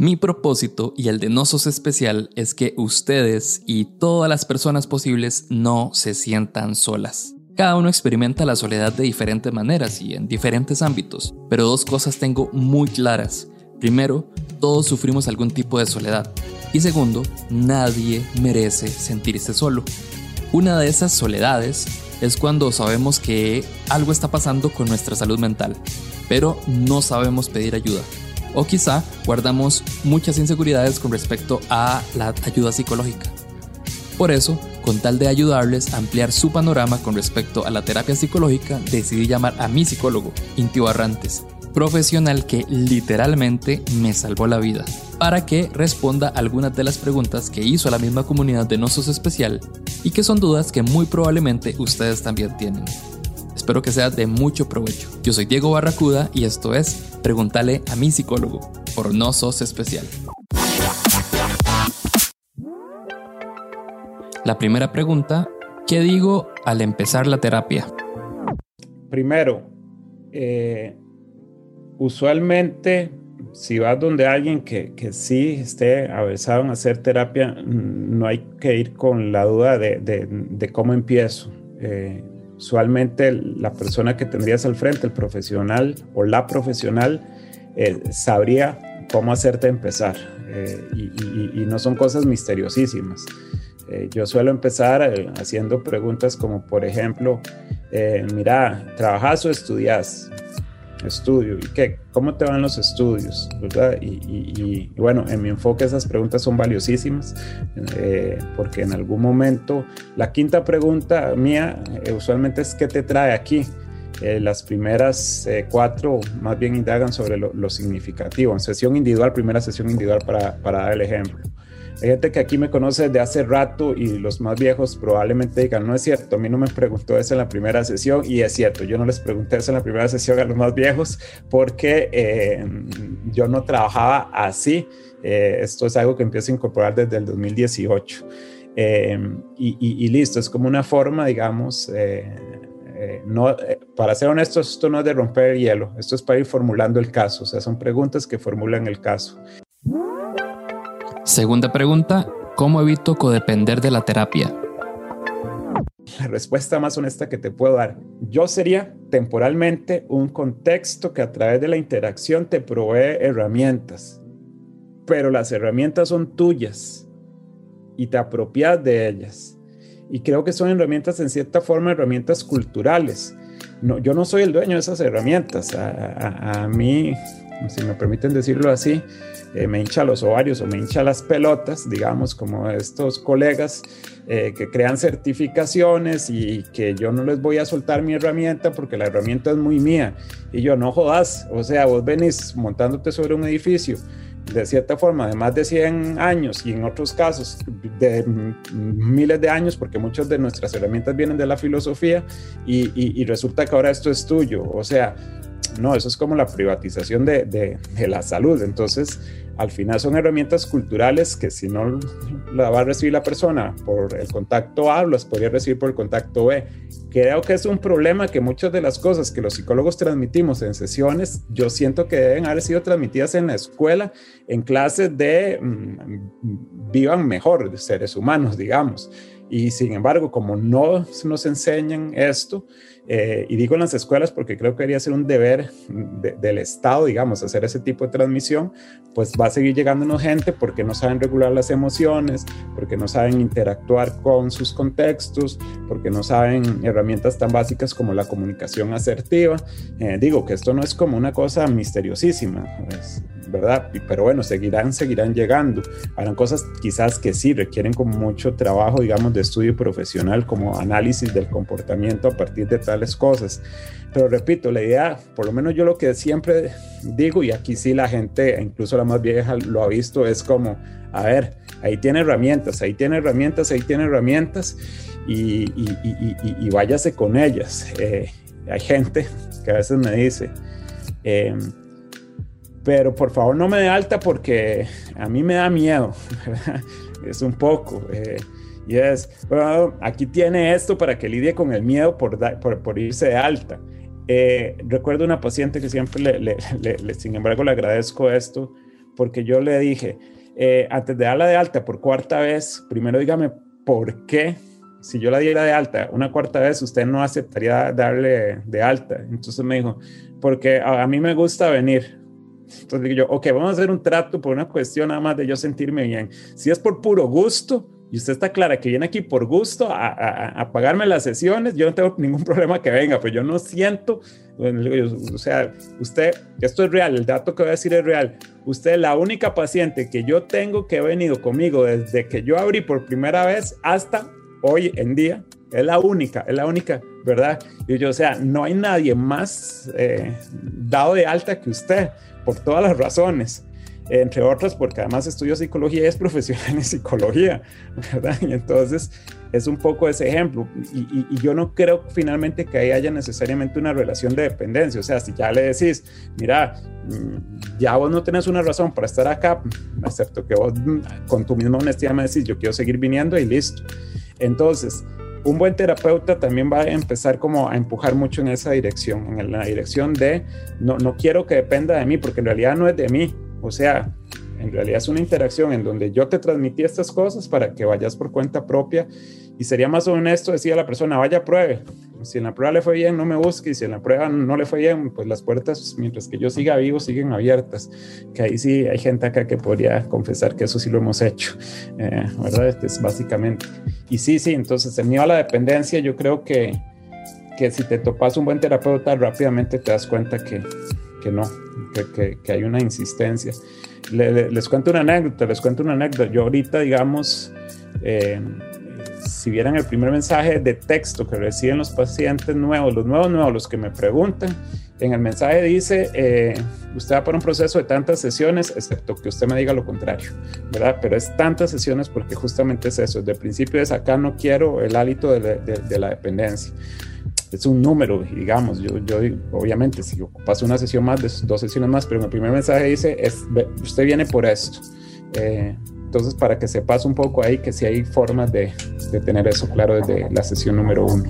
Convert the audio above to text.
Mi propósito y el de Nosos Especial es que ustedes y todas las personas posibles no se sientan solas. Cada uno experimenta la soledad de diferentes maneras y en diferentes ámbitos, pero dos cosas tengo muy claras. Primero, todos sufrimos algún tipo de soledad. Y segundo, nadie merece sentirse solo. Una de esas soledades es cuando sabemos que algo está pasando con nuestra salud mental, pero no sabemos pedir ayuda o quizá guardamos muchas inseguridades con respecto a la ayuda psicológica. Por eso, con tal de ayudarles a ampliar su panorama con respecto a la terapia psicológica, decidí llamar a mi psicólogo, Inti Barrantes, profesional que literalmente me salvó la vida, para que responda algunas de las preguntas que hizo la misma comunidad de Nosos Especial y que son dudas que muy probablemente ustedes también tienen. Espero que sea de mucho provecho. Yo soy Diego Barracuda y esto es Pregúntale a mi psicólogo, por No Sos Especial. La primera pregunta, ¿qué digo al empezar la terapia? Primero, eh, usualmente si vas donde alguien que, que, sí esté avanzado en hacer terapia, no hay que ir con la duda de, de, cómo empiezo. Eh, usualmente la persona que tendrías al frente, el profesional o la profesional, eh, sabría cómo hacerte empezar. Eh, y, no son cosas misteriosísimas. Yo suelo empezar haciendo preguntas como, por ejemplo, mira, ¿trabajas o estudias? Estudio y qué, cómo te van los estudios, ¿verdad? Y, bueno, en mi enfoque esas preguntas son valiosísimas eh, porque en algún momento la quinta pregunta mía eh, usualmente es ¿qué te trae aquí? Eh, las primeras cuatro más bien indagan sobre lo, significativo. En sesión individual, primera sesión individual para, para dar el ejemplo. Hay gente que aquí me conoce desde hace rato y los más viejos probablemente digan, no es cierto, a mí no me preguntó eso en la primera sesión y es cierto, yo no les pregunté eso en la primera sesión a los más viejos porque eh, yo no trabajaba así. Eh, esto es algo que empiezo a incorporar desde el 2018. Eh, y, listo, es como una forma, digamos, no, para ser honestos, esto no es de romper el hielo, esto es para ir formulando el caso, o sea, son preguntas que formulan el caso. Segunda pregunta, ¿cómo evito codepender de la terapia? La respuesta más honesta que te puedo dar, yo sería temporalmente un contexto que a través de la interacción te provee herramientas, pero las herramientas son tuyas y te apropias de ellas. Y creo que son herramientas en cierta forma, herramientas culturales. Yo no soy el dueño de esas herramientas. A mí, si me permiten decirlo así, eh, me hincha los ovarios o me hincha las pelotas, digamos, como estos colegas eh, que crean certificaciones y que yo no les voy a soltar mi herramienta porque la herramienta es muy mía. Y yo, no jodas, o sea, vos venís montándote sobre un edificio de cierta forma de más de 100 años y en otros casos de miles de años, porque muchas de nuestras herramientas vienen de la filosofía y, y resulta que ahora esto es tuyo. O sea, no, eso es como la privatización de, la salud. Entonces, al final son herramientas culturales que si no la va a recibir la persona por el contacto A, las podría recibir por el contacto B. Creo que es un problema que muchas de las cosas que los psicólogos transmitimos en sesiones, yo siento que deben haber sido transmitidas en la escuela, en clases de mm, vivan mejor, de seres humanos, digamos. Y sin embargo, como no nos enseñan esto, eh, y digo en las escuelas porque creo que debería ser un deber del Estado, digamos, hacer ese tipo de transmisión, pues va a seguir llegándonos gente porque no saben regular las emociones, porque no saben interactuar con sus contextos, porque no saben herramientas tan básicas como la comunicación asertiva. Eh, digo que esto no es como una cosa misteriosísima, pues, ¿verdad? Pero bueno, seguirán, seguirán llegando. Harán cosas quizás que sí requieren como mucho trabajo, digamos, de estudio profesional, como análisis del comportamiento a partir de tales cosas. Pero repito, la idea, por lo menos yo lo que siempre digo, y aquí sí la gente, incluso la más vieja lo ha visto, es como, a ver, ahí tiene herramientas, ahí tiene herramientas, ahí tiene herramientas, y, y, váyase con ellas. Eh, hay gente que a veces me dice, eh, pero por favor no me dé alta porque a mí me da miedo, es un poco. Eh, Y es, bueno, aquí tiene esto para que lidie con el miedo por, por, por irse de alta. Eh, recuerdo una paciente que siempre, le, le, sin embargo, le agradezco esto, porque yo le dije, eh, antes de darla de alta por cuarta vez, primero dígame por qué, si yo la diera de alta una cuarta vez, usted no aceptaría darle de alta. Entonces me dijo, porque a, a mí me gusta venir. Entonces digo yo, ok, vamos a hacer un trato por una cuestión nada más de yo sentirme bien. Si es por puro gusto, y usted está clara que viene aquí por gusto a, pagarme las sesiones, yo no tengo ningún problema que venga, pero yo no siento, o sea, usted, esto es real, el dato que voy a decir es real, usted es la única paciente que yo tengo que ha venido conmigo desde que yo abrí por primera vez hasta hoy en día, es la única, es la única, ¿verdad? Y yo, o sea, no hay nadie más eh, dado de alta que usted, por todas las razones entre otras porque además estudio psicología y es profesional en psicología, ¿verdad? Y entonces es un poco ese ejemplo. Y, yo no creo finalmente que ahí haya necesariamente una relación de dependencia. O sea, si ya le decís, mira, mm, ya vos no tenés una razón para estar acá, excepto que vos mm, con tu misma honestidad me decís, yo quiero seguir viniendo y listo. Entonces, un buen terapeuta también va a empezar como a empujar mucho en esa dirección, en la dirección de no, no quiero que dependa de mí, porque en realidad no es de mí, o sea, en realidad es una interacción en donde yo te transmití estas cosas para que vayas por cuenta propia y sería más honesto decir a la persona, vaya, pruebe. Si en la prueba le fue bien, no me busque y si en la prueba no le fue bien, pues las puertas, mientras que yo siga vivo, siguen abiertas. Que ahí sí hay gente acá que podría confesar que eso sí lo hemos hecho, eh, ¿verdad? Este es básicamente. Y sí, sí, entonces el miedo a la dependencia, yo creo que, que si te topas un buen terapeuta, rápidamente te das cuenta que, que no, que, que, hay una insistencia. les cuento una anécdota, les cuento una anécdota. Yo ahorita, digamos, eh, si vieran el primer mensaje de texto que reciben los pacientes nuevos, los nuevos nuevos, los que me preguntan, en el mensaje dice, eh, usted va por un proceso de tantas sesiones, excepto que usted me diga lo contrario, ¿verdad? Pero es tantas sesiones porque justamente es eso, desde el principio es acá no quiero el hálito de, de la dependencia es un número, digamos, yo, yo obviamente si ocupas una sesión más, dos sesiones más, pero el primer mensaje dice, es, usted viene por esto. Eh, entonces, para que sepas un poco ahí que si hay formas de, de tener eso claro desde la sesión número uno.